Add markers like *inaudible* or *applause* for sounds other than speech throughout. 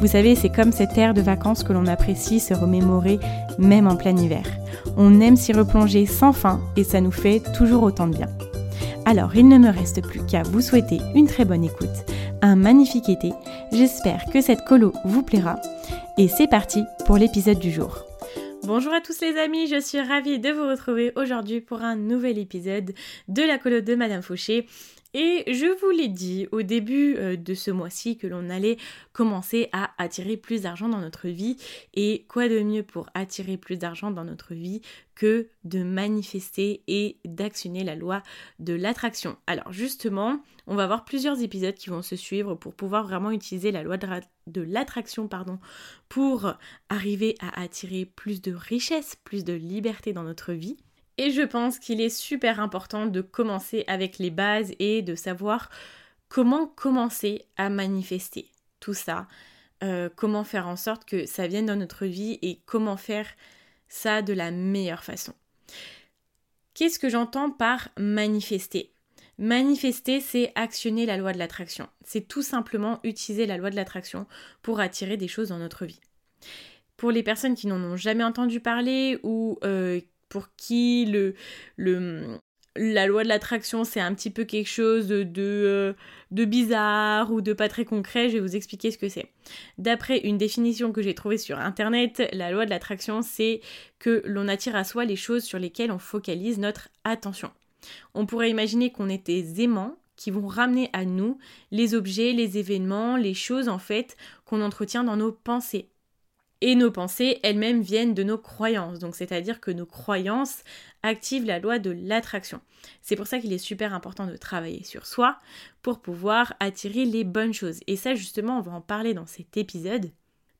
Vous savez, c'est comme cette ère de vacances que l'on apprécie se remémorer même en plein hiver. On aime s'y replonger sans fin et ça nous fait toujours autant de bien. Alors, il ne me reste plus qu'à vous souhaiter une très bonne écoute, un magnifique été. J'espère que cette colo vous plaira. Et c'est parti pour l'épisode du jour. Bonjour à tous les amis, je suis ravie de vous retrouver aujourd'hui pour un nouvel épisode de la colo de Madame Fauché. Et je vous l'ai dit au début euh, de ce mois-ci que l'on allait commencer à attirer plus d'argent dans notre vie. Et quoi de mieux pour attirer plus d'argent dans notre vie que de manifester et d'actionner la loi de l'attraction. Alors justement, on va avoir plusieurs épisodes qui vont se suivre pour pouvoir vraiment utiliser la loi de l'attraction pardon, pour arriver à attirer plus de richesse, plus de liberté dans notre vie. Et je pense qu'il est super important de commencer avec les bases et de savoir comment commencer à manifester tout ça, euh, comment faire en sorte que ça vienne dans notre vie et comment faire ça de la meilleure façon. Qu'est-ce que j'entends par manifester? Manifester, c'est actionner la loi de l'attraction. C'est tout simplement utiliser la loi de l'attraction pour attirer des choses dans notre vie. Pour les personnes qui n'en ont jamais entendu parler ou euh, pour qui la loi de l'attraction c'est un petit peu quelque chose de, de, de, bizarre ou de pas très concret, je vais vous expliquer ce que c'est. D'après une définition que j'ai trouvée sur internet, la loi de l'attraction c'est que l'on attire à soi les choses sur lesquelles on focalise notre attention. On pourrait imaginer qu'on est des aimants qui vont ramener à nous les objets, les événements, les choses en fait qu'on entretient dans nos pensées. Et nos pensées elles-mêmes viennent de nos croyances. Donc c'est-à-dire que nos croyances activent la loi de l'attraction. C'est pour ça qu'il est super important de travailler sur soi pour pouvoir attirer les bonnes choses. Et ça justement, on va en parler dans cet épisode.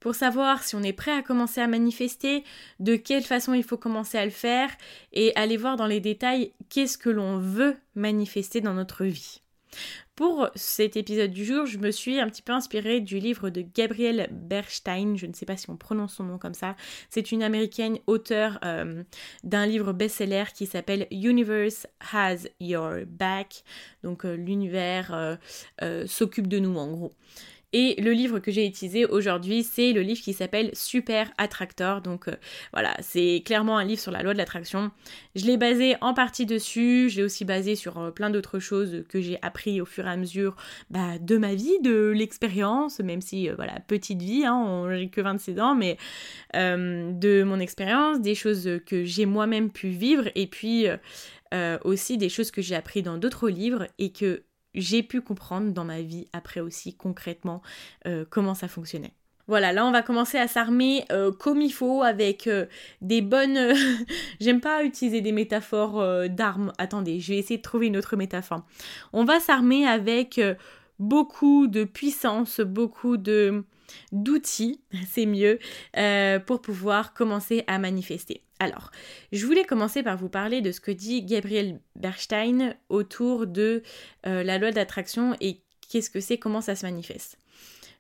Pour savoir si on est prêt à commencer à manifester, de quelle façon il faut commencer à le faire et aller voir dans les détails qu'est-ce que l'on veut manifester dans notre vie. Pour cet épisode du jour, je me suis un petit peu inspirée du livre de Gabrielle Berstein, je ne sais pas si on prononce son nom comme ça. C'est une américaine auteure euh, d'un livre best-seller qui s'appelle Universe Has Your Back. Donc euh, l'univers euh, s'occupe de nous en gros. Et le livre que j'ai utilisé aujourd'hui, c'est le livre qui s'appelle Super Attractor. Donc euh, voilà, c'est clairement un livre sur la loi de l'attraction. Je l'ai basé en partie dessus, je l'ai aussi basé sur euh, plein d'autres choses que j'ai appris au fur et à mesure bah, de ma vie, de l'expérience, même si, euh, voilà, petite vie, hein, j'ai que 26 ans, mais de mon expérience, des choses que j'ai moi-même pu vivre et puis aussi des choses que j'ai appris dans d'autres livres et que j'ai pu comprendre dans ma vie après aussi concrètement euh, comment ça fonctionnait. Voilà, là on va commencer à s'armer euh, comme il faut avec euh, des bonnes... *laughs* J'aime pas utiliser des métaphores d'armes. Attendez, je vais essayer de trouver une autre métaphore. On va s'armer avec beaucoup de puissance, beaucoup de d'outils, *laughs* c'est mieux, pour pouvoir commencer à manifester. Alors, je voulais commencer par vous parler de ce que dit Gabriel Berstein autour de euh, la loi d'attraction et qu'est-ce que c'est, comment ça se manifeste.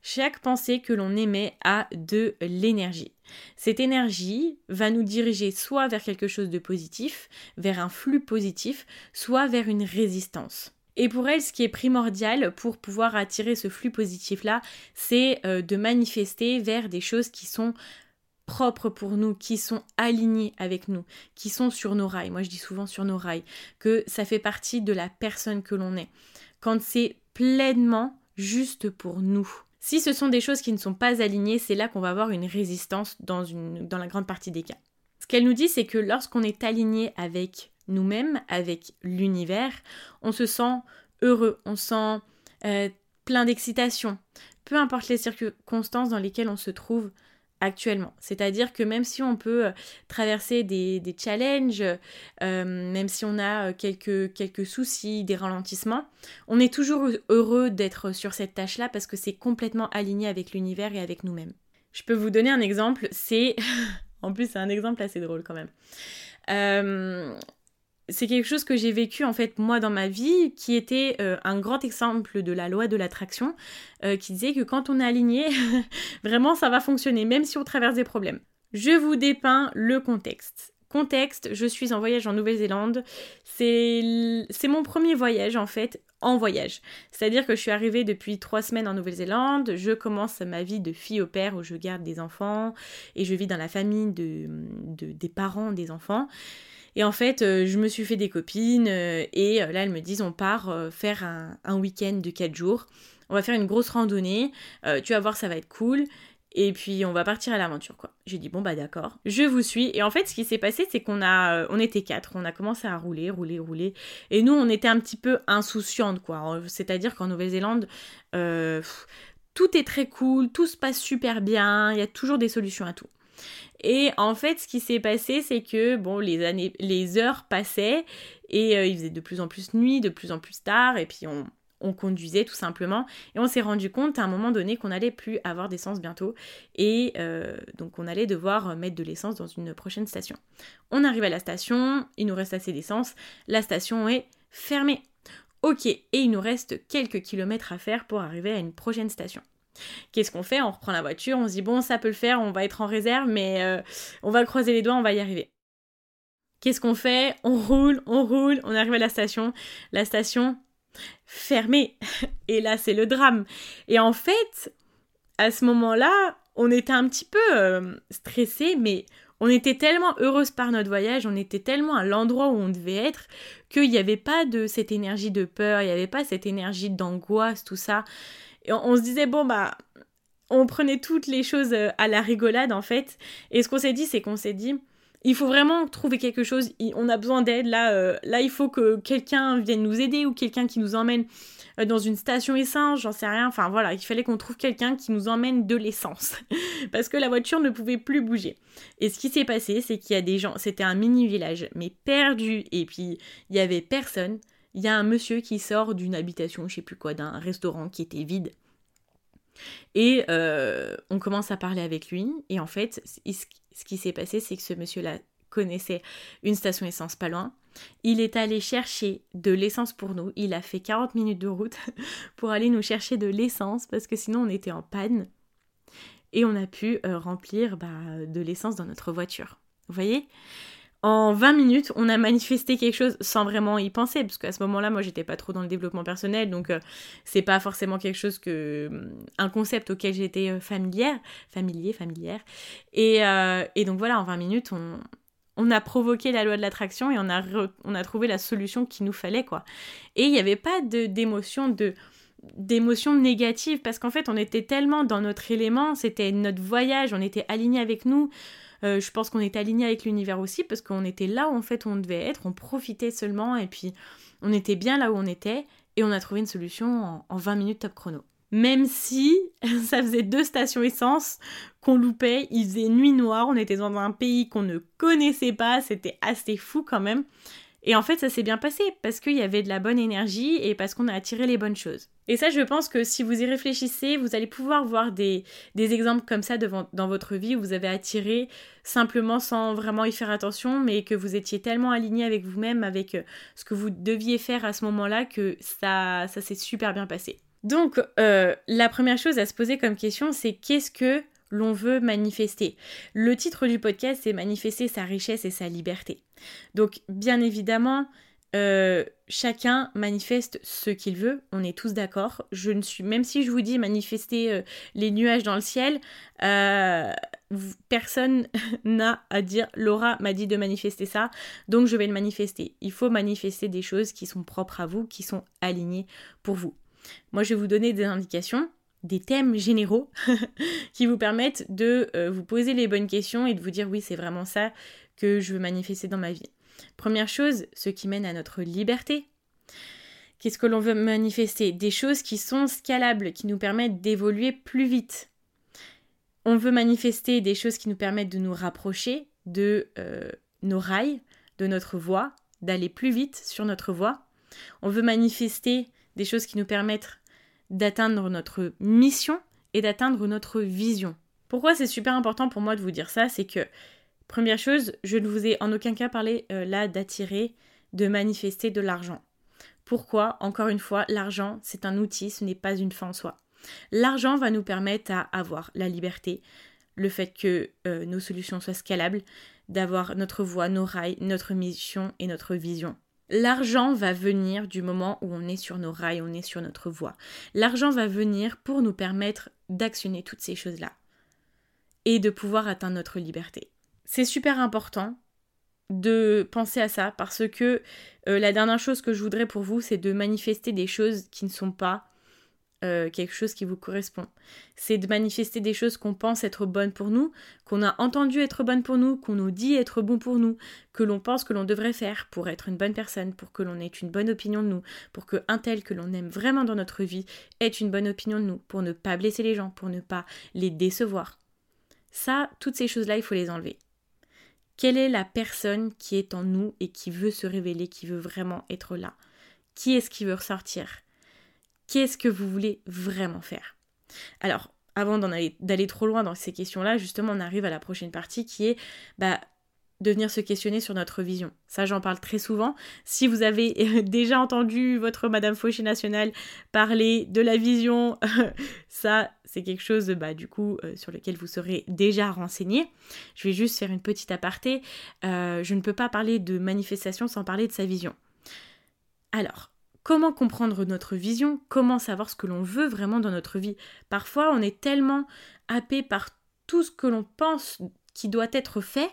Chaque pensée que l'on émet a de l'énergie. Cette énergie va nous diriger soit vers quelque chose de positif, vers un flux positif, soit vers une résistance. Et pour elle, ce qui est primordial pour pouvoir attirer ce flux positif-là, c'est euh, de manifester vers des choses qui sont propres pour nous, qui sont alignés avec nous, qui sont sur nos rails. Moi je dis souvent sur nos rails, que ça fait partie de la personne que l'on est. Quand c'est pleinement juste pour nous. Si ce sont des choses qui ne sont pas alignées, c'est là qu'on va avoir une résistance dans, la grande partie des cas. Ce qu'elle nous dit, c'est que lorsqu'on est aligné avec nous-mêmes, avec l'univers, on se sent heureux, on sent euh, plein d'excitation, peu importe les circonstances dans lesquelles on se trouve actuellement. C'est-à-dire que même si on peut euh, traverser des, challenges, euh, même si on a quelques, quelques soucis, des ralentissements, on est toujours heureux d'être sur cette tâche-là parce que c'est complètement aligné avec l'univers et avec nous-mêmes. Je peux vous donner un exemple, c'est... *laughs* en plus c'est un exemple assez drôle quand même. Euh, c'est quelque chose que j'ai vécu en fait moi dans ma vie qui était euh, un grand exemple de la loi de l'attraction euh, qui disait que quand on est aligné *laughs* vraiment ça va fonctionner même si on traverse des problèmes. Je vous dépeins le contexte. Contexte, je suis en voyage en Nouvelle-Zélande. C'est mon premier voyage en fait en voyage. C'est-à-dire que je suis arrivée depuis trois semaines en Nouvelle-Zélande, je commence ma vie de fille au père où je garde des enfants et je vis dans la famille de, des parents des enfants. Et en fait, euh, je me suis fait des copines euh, et euh, là, elles me disent on part faire un, week-end de 4 jours. On va faire une grosse randonnée. tu vas voir, ça va être cool. Et puis on va partir à l'aventure quoi. J'ai dit bon bah d'accord, je vous suis. Et en fait ce qui s'est passé c'est qu'on a, on était quatre, on a commencé à rouler, rouler, rouler. Et nous on était un petit peu insouciantes quoi. C'est-à-dire qu'en Nouvelle-Zélande, tout est très cool, tout se passe super bien, il y a toujours des solutions à tout. Et en fait, ce qui s'est passé, c'est que bon, les années, les heures passaient et euh, il faisait de plus en plus nuit, de plus en plus tard, et puis on, conduisait tout simplement. Et on s'est rendu compte à un moment donné qu'on n'allait plus avoir d'essence bientôt, et euh, donc on allait devoir mettre de l'essence dans une prochaine station. On arrive à la station, il nous reste assez d'essence, la station est fermée. Ok, et il nous reste quelques kilomètres à faire pour arriver à une prochaine station. Qu'est-ce qu'on fait? On reprend la voiture, on se dit bon, ça peut le faire, on va être en réserve, mais euh, on va croiser les doigts, on va y arriver. Qu'est-ce qu'on fait? On roule, on roule, on arrive à la station. La station fermée. *laughs* Et là, c'est le drame. Et en fait, à ce moment-là, on était un petit peu euh, stressé, mais on était tellement heureuse par notre voyage, on était tellement à l'endroit où on devait être, qu'il n'y avait pas de cette énergie de peur, il n'y avait pas cette énergie d'angoisse, tout ça. On, se disait, bon, bah, on prenait toutes les choses euh, à la rigolade, en fait. Et ce qu'on s'est dit, c'est qu'on s'est dit, il faut vraiment trouver quelque chose, on a besoin d'aide, là, euh, là, il faut que quelqu'un vienne nous aider ou quelqu'un qui nous emmène euh, dans une station essence, j'en sais rien. Enfin voilà, il fallait qu'on trouve quelqu'un qui nous emmène de l'essence *laughs* parce que la voiture ne pouvait plus bouger. Et ce qui s'est passé, c'est qu'il y a des gens, c'était un mini village, mais perdu, et puis il y avait personne il y a un monsieur qui sort d'une habitation, je sais plus quoi, d'un restaurant qui était vide. Et euh, on commence à parler avec lui. Et en fait, ce qui s'est passé, c'est que ce monsieur-là connaissait une station essence pas loin. Il est allé chercher de l'essence pour nous. Il a fait 40 minutes de route *laughs* pour aller nous chercher de l'essence parce que sinon on était en panne. Et on a pu euh, remplir bah, de l'essence dans notre voiture. Vous voyez? En 20 minutes, on a manifesté quelque chose sans vraiment y penser, parce qu'à ce moment-là, moi, j'étais pas trop dans le développement personnel, donc euh, c'est pas forcément quelque chose que. Euh, un concept auquel j'étais euh, familière, familier, familière. Et, et, donc voilà, en 20 minutes, on, a provoqué la loi de l'attraction et on a, trouvé la solution qu'il nous fallait, quoi. Et il n'y avait pas d'émotion de d'émotions négatives parce qu'en fait on était tellement dans notre élément, c'était notre voyage, on était alignés avec nous, euh, je pense qu'on était aligné avec l'univers aussi parce qu'on était là où en fait on devait être, on profitait seulement et puis on était bien là où on était et on a trouvé une solution en, 20 minutes top chrono. Même si *laughs* ça faisait deux stations essence qu'on loupait, il faisait nuit noire, on était dans un pays qu'on ne connaissait pas, c'était assez fou quand même. Et en fait, ça s'est bien passé parce qu'il y avait de la bonne énergie et parce qu'on a attiré les bonnes choses. Et ça, je pense que si vous y réfléchissez, vous allez pouvoir voir des, exemples comme ça dans votre vie où vous avez attiré simplement sans vraiment y faire attention, mais que vous étiez tellement aligné avec vous-même, avec euh, ce que vous deviez faire à ce moment-là, que ça, ça s'est super bien passé. Donc, euh, la première chose à se poser comme question, c'est qu'est-ce que l'on veut manifester. Le titre du podcast, c'est manifester sa richesse et sa liberté. Donc, bien évidemment, euh, chacun manifeste ce qu'il veut, on est tous d'accord. Je ne suis, même si je vous dis manifester euh, les nuages dans le ciel, euh, personne *laughs* n'a à dire Laura m'a dit de manifester ça, donc je vais le manifester. Il faut manifester des choses qui sont propres à vous, qui sont alignées pour vous. Moi, je vais vous donner des indications. Des thèmes généraux *laughs* qui vous permettent de euh, vous poser les bonnes questions et de vous dire oui, c'est vraiment ça que je veux manifester dans ma vie. Première chose, ce qui mène à notre liberté. Qu'est-ce que l'on veut manifester? Des choses qui sont scalables, qui nous permettent d'évoluer plus vite. On veut manifester des choses qui nous permettent de nous rapprocher de euh, nos rails, de notre voie, d'aller plus vite sur notre voie. On veut manifester des choses qui nous permettent d'atteindre notre mission et d'atteindre notre vision. Pourquoi c'est super important pour moi de vous dire ça? C'est que, première chose, je ne vous ai en aucun cas parlé euh, là d'attirer, de manifester de l'argent. Pourquoi? Encore une fois, l'argent, c'est un outil, ce n'est pas une fin en soi. L'argent va nous permettre à avoir la liberté, le fait que euh, nos solutions soient scalables, d'avoir notre voie, nos rails, notre mission et notre vision. L'argent va venir du moment où on est sur nos rails, on est sur notre voie. L'argent va venir pour nous permettre d'actionner toutes ces choses-là et de pouvoir atteindre notre liberté. C'est super important de penser à ça parce que euh, la dernière chose que je voudrais pour vous, c'est de manifester des choses qui ne sont pas euh, quelque chose qui vous correspond. C'est de manifester des choses qu'on pense être bonnes pour nous, qu'on a entendu être bonnes pour nous, qu'on nous dit être bon pour nous, que l'on pense que l'on devrait faire pour être une bonne personne, pour que l'on ait une bonne opinion de nous, pour que un tel que l'on aime vraiment dans notre vie ait une bonne opinion de nous, pour ne pas blesser les gens, pour ne pas les décevoir. Ça, toutes ces choses-là, il faut les enlever. Quelle est la personne qui est en nous et qui veut se révéler, qui veut vraiment être là? Qui est-ce qui veut ressortir? Qu'est-ce que vous voulez vraiment faire Alors, avant d'aller trop loin dans ces questions-là, justement, on arrive à la prochaine partie qui est bah, de venir se questionner sur notre vision. Ça, j'en parle très souvent. Si vous avez *laughs* déjà entendu votre Madame Fauché nationale parler de la vision, *laughs* ça, c'est quelque chose, bah, du coup, euh, sur lequel vous serez déjà renseigné. Je vais juste faire une petite aparté. Euh, je ne peux pas parler de manifestation sans parler de sa vision. Alors, Comment comprendre notre vision Comment savoir ce que l'on veut vraiment dans notre vie Parfois, on est tellement happé par tout ce que l'on pense qui doit être fait,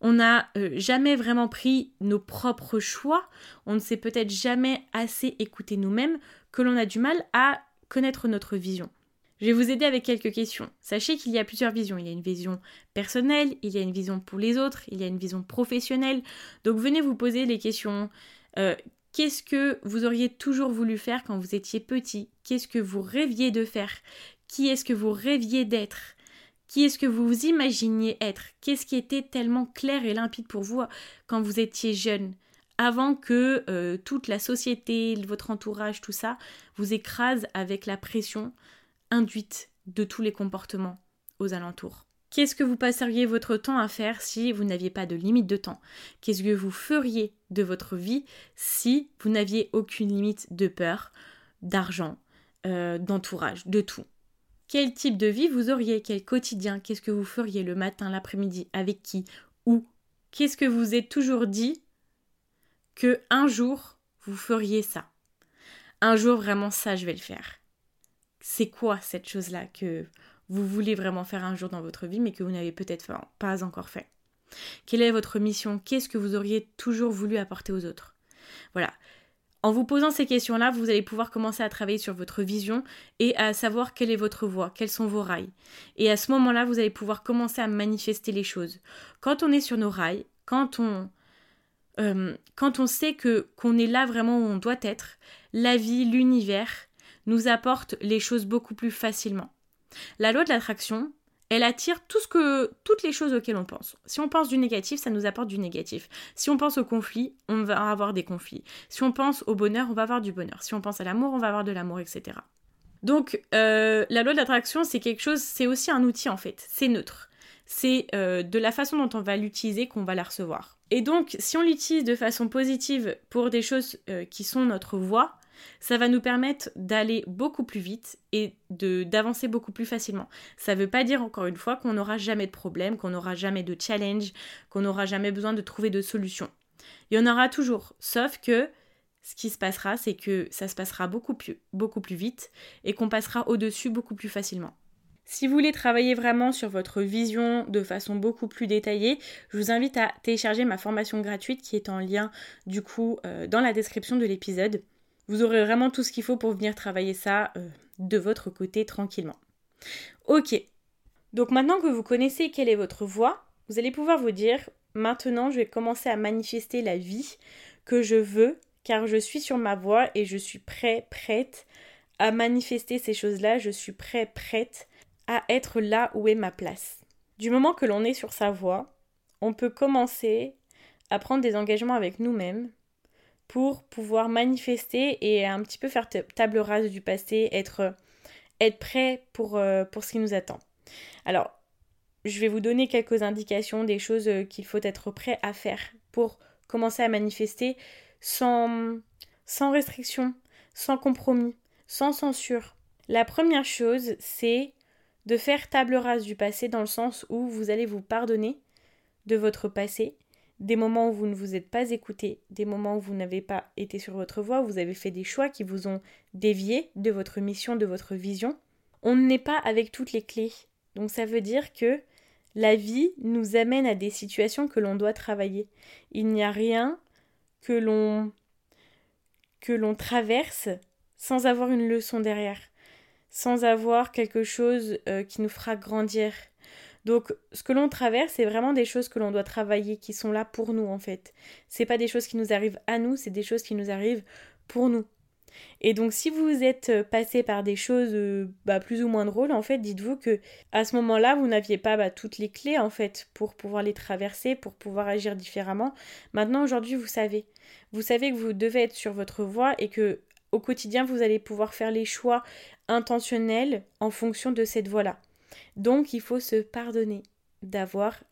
on n'a euh, jamais vraiment pris nos propres choix, on ne s'est peut-être jamais assez écouté nous-mêmes, que l'on a du mal à connaître notre vision. Je vais vous aider avec quelques questions. Sachez qu'il y a plusieurs visions. Il y a une vision personnelle, il y a une vision pour les autres, il y a une vision professionnelle. Donc venez vous poser les questions. Euh, Qu'est-ce que vous auriez toujours voulu faire quand vous étiez petit? Qu'est-ce que vous rêviez de faire? Qui est-ce que vous rêviez d'être? Qui est-ce que vous vous imaginiez être? Qu'est-ce qui était tellement clair et limpide pour vous quand vous étiez jeune? Avant que euh, toute la société, votre entourage, tout ça, vous écrase avec la pression induite de tous les comportements aux alentours. Qu'est-ce que vous passeriez votre temps à faire si vous n'aviez pas de limite de temps? Qu'est-ce que vous feriez de votre vie si vous n'aviez aucune limite de peur, d'argent, euh, d'entourage, de tout? Quel type de vie vous auriez? Quel quotidien? Qu'est-ce que vous feriez le matin, l'après-midi? Avec qui? Où? Qu'est-ce que vous êtes toujours dit que un jour vous feriez ça? Un jour vraiment ça je vais le faire. C'est quoi cette chose-là que vous voulez vraiment faire un jour dans votre vie, mais que vous n'avez peut-être pas encore fait Quelle est votre mission? Qu'est-ce que vous auriez toujours voulu apporter aux autres? Voilà. En vous posant ces questions-là, vous allez pouvoir commencer à travailler sur votre vision et à savoir quelle est votre voie, quels sont vos rails. Et à ce moment-là, vous allez pouvoir commencer à manifester les choses. Quand on est sur nos rails, quand on, euh, quand on sait que qu'on est là vraiment où on doit être, la vie, l'univers nous apporte les choses beaucoup plus facilement. La loi de l'attraction, elle attire tout ce que, toutes les choses auxquelles on pense. Si on pense du négatif, ça nous apporte du négatif. Si on pense au conflit, on va avoir des conflits. Si on pense au bonheur, on va avoir du bonheur. Si on pense à l'amour, on va avoir de l'amour, etc. Donc, euh, la loi de l'attraction, c'est quelque chose, c'est aussi un outil en fait. C'est neutre. C'est euh, de la façon dont on va l'utiliser qu'on va la recevoir. Et donc, si on l'utilise de façon positive pour des choses euh, qui sont notre voie, ça va nous permettre d'aller beaucoup plus vite et d'avancer beaucoup plus facilement. Ça ne veut pas dire encore une fois qu'on n'aura jamais de problème, qu'on n'aura jamais de challenge, qu'on n'aura jamais besoin de trouver de solution. Il y en aura toujours, sauf que ce qui se passera, c'est que ça se passera beaucoup plus, beaucoup plus vite et qu'on passera au-dessus beaucoup plus facilement. Si vous voulez travailler vraiment sur votre vision de façon beaucoup plus détaillée, je vous invite à télécharger ma formation gratuite qui est en lien du coup euh, dans la description de l'épisode. Vous aurez vraiment tout ce qu'il faut pour venir travailler ça euh, de votre côté tranquillement. Ok, donc maintenant que vous connaissez quelle est votre voie, vous allez pouvoir vous dire, maintenant je vais commencer à manifester la vie que je veux, car je suis sur ma voie et je suis prêt, prête à manifester ces choses-là, je suis prêt, prête à être là où est ma place. Du moment que l'on est sur sa voie, on peut commencer à prendre des engagements avec nous-mêmes pour pouvoir manifester et un petit peu faire table rase du passé, être, être prêt pour, euh, pour ce qui nous attend. Alors, je vais vous donner quelques indications des choses euh, qu'il faut être prêt à faire pour commencer à manifester sans, sans restriction, sans compromis, sans censure. La première chose, c'est de faire table rase du passé dans le sens où vous allez vous pardonner de votre passé, des moments où vous ne vous êtes pas écouté, des moments où vous n'avez pas été sur votre voie, où vous avez fait des choix qui vous ont dévié de votre mission, de votre vision. On n'est pas avec toutes les clés. Donc ça veut dire que la vie nous amène à des situations que l'on doit travailler. Il n'y a rien que l'on que l'on traverse sans avoir une leçon derrière, sans avoir quelque chose euh, qui nous fera grandir. Donc ce que l'on traverse, c'est vraiment des choses que l'on doit travailler, qui sont là pour nous en fait. C'est pas des choses qui nous arrivent à nous, c'est des choses qui nous arrivent pour nous. Et donc si vous êtes euh, passé par des choses euh, bah, plus ou moins drôles, en fait, dites-vous que à ce moment-là, vous n'aviez pas bah, toutes les clés en fait pour pouvoir les traverser, pour pouvoir agir différemment. Maintenant, aujourd'hui, vous savez. Vous savez que vous devez être sur votre voie et que au quotidien, vous allez pouvoir faire les choix intentionnels en fonction de cette voie-là. Donc, il faut se pardonner d'avoir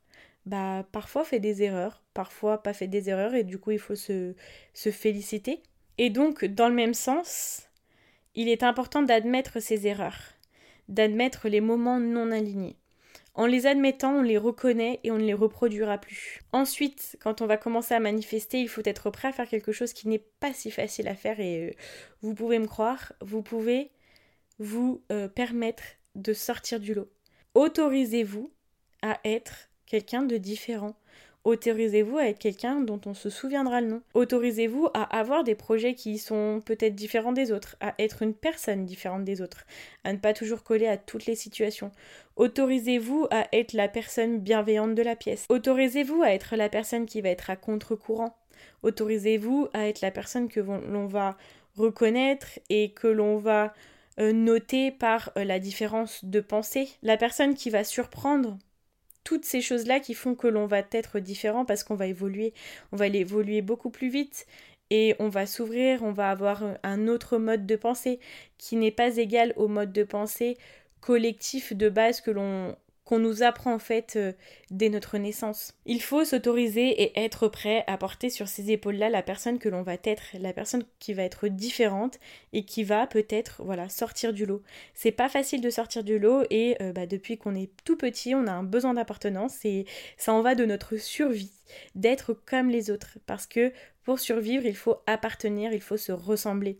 bah, parfois fait des erreurs, parfois pas fait des erreurs, et du coup, il faut se, se féliciter et donc, dans le même sens, il est important d'admettre ses erreurs, d'admettre les moments non alignés. En les admettant, on les reconnaît et on ne les reproduira plus. Ensuite, quand on va commencer à manifester, il faut être prêt à faire quelque chose qui n'est pas si facile à faire et euh, vous pouvez me croire, vous pouvez vous euh, permettre de sortir du lot. Autorisez-vous à être quelqu'un de différent. Autorisez-vous à être quelqu'un dont on se souviendra le nom. Autorisez-vous à avoir des projets qui sont peut-être différents des autres, à être une personne différente des autres, à ne pas toujours coller à toutes les situations. Autorisez-vous à être la personne bienveillante de la pièce. Autorisez-vous à être la personne qui va être à contre-courant. Autorisez-vous à être la personne que l'on va reconnaître et que l'on va euh, noter par euh, la différence de pensée. La personne qui va surprendre toutes ces choses-là qui font que l'on va être différent parce qu'on va évoluer. On va évoluer beaucoup plus vite et on va s'ouvrir, on va avoir un autre mode de pensée qui n'est pas égal au mode de pensée collectif de base que l'on qu'on nous apprend en fait euh, dès notre naissance. Il faut s'autoriser et être prêt à porter sur ses épaules-là la personne que l'on va être, la personne qui va être différente et qui va peut-être voilà sortir du lot. C'est pas facile de sortir du lot et euh, bah, depuis qu'on est tout petit, on a un besoin d'appartenance et ça en va de notre survie d'être comme les autres parce que pour survivre, il faut appartenir, il faut se ressembler.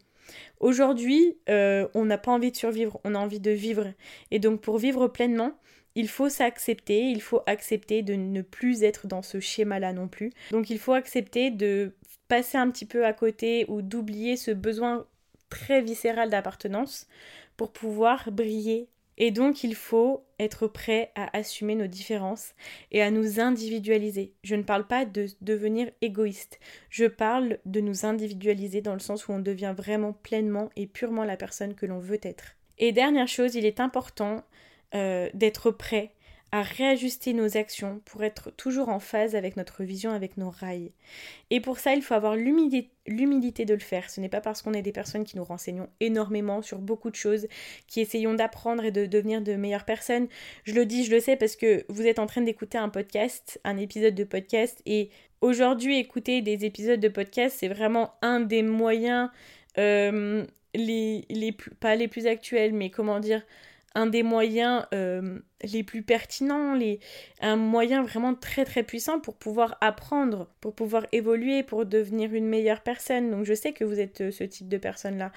Aujourd'hui, euh, on n'a pas envie de survivre, on a envie de vivre. Et donc pour vivre pleinement, il faut s'accepter, il faut accepter de ne plus être dans ce schéma-là non plus. Donc il faut accepter de passer un petit peu à côté ou d'oublier ce besoin très viscéral d'appartenance pour pouvoir briller. Et donc il faut être prêt à assumer nos différences et à nous individualiser. Je ne parle pas de devenir égoïste, je parle de nous individualiser dans le sens où on devient vraiment pleinement et purement la personne que l'on veut être. Et dernière chose, il est important euh, d'être prêt à réajuster nos actions pour être toujours en phase avec notre vision, avec nos rails. Et pour ça, il faut avoir l'humilité de le faire. Ce n'est pas parce qu'on est des personnes qui nous renseignons énormément sur beaucoup de choses, qui essayons d'apprendre et de devenir de meilleures personnes. Je le dis, je le sais parce que vous êtes en train d'écouter un podcast, un épisode de podcast, et aujourd'hui, écouter des épisodes de podcast, c'est vraiment un des moyens, euh, les, les pas les plus actuels, mais comment dire, un des moyens euh, les plus pertinents, les, un moyen vraiment très très puissant pour pouvoir apprendre, pour pouvoir évoluer, pour devenir une meilleure personne. Donc je sais que vous êtes euh, ce type de personne-là.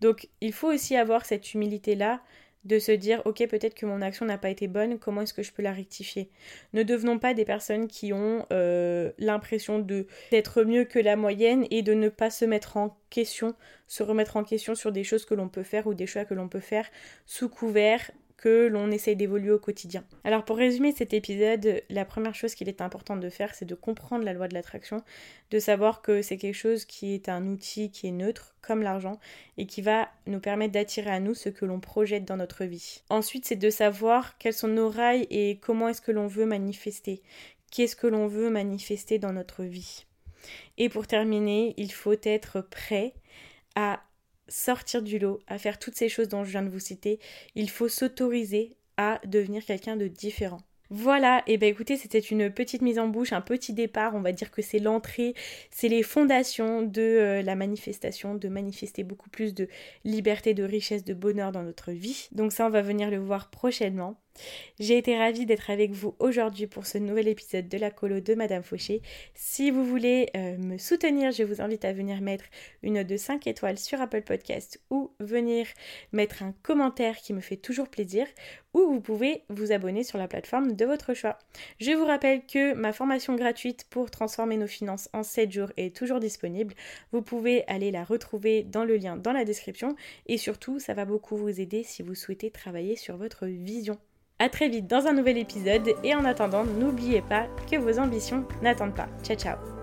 Donc il faut aussi avoir cette humilité-là de se dire ok peut-être que mon action n'a pas été bonne, comment est-ce que je peux la rectifier? Ne devenons pas des personnes qui ont euh, l'impression de d'être mieux que la moyenne et de ne pas se mettre en question, se remettre en question sur des choses que l'on peut faire ou des choix que l'on peut faire sous couvert l'on essaye d'évoluer au quotidien. Alors pour résumer cet épisode, la première chose qu'il est important de faire, c'est de comprendre la loi de l'attraction, de savoir que c'est quelque chose qui est un outil qui est neutre, comme l'argent, et qui va nous permettre d'attirer à nous ce que l'on projette dans notre vie. Ensuite, c'est de savoir quels sont nos rails et comment est-ce que l'on veut manifester, qu'est-ce que l'on veut manifester dans notre vie? Et pour terminer, il faut être prêt à sortir du lot, à faire toutes ces choses dont je viens de vous citer, il faut s'autoriser à devenir quelqu'un de différent. Voilà, et ben écoutez, c'était une petite mise en bouche, un petit départ, on va dire que c'est l'entrée, c'est les fondations de euh, la manifestation, de manifester beaucoup plus de liberté, de richesse, de bonheur dans notre vie. Donc ça, on va venir le voir prochainement. J'ai été ravie d'être avec vous aujourd'hui pour ce nouvel épisode de la colo de Madame Fauché. Si vous voulez euh, me soutenir, je vous invite à venir mettre une note de 5 étoiles sur Apple Podcast ou venir mettre un commentaire qui me fait toujours plaisir ou vous pouvez vous abonner sur la plateforme de votre choix. Je vous rappelle que ma formation gratuite pour transformer nos finances en 7 jours est toujours disponible. Vous pouvez aller la retrouver dans le lien dans la description et surtout ça va beaucoup vous aider si vous souhaitez travailler sur votre vision. A très vite dans un nouvel épisode et en attendant, n'oubliez pas que vos ambitions n'attendent pas. Ciao ciao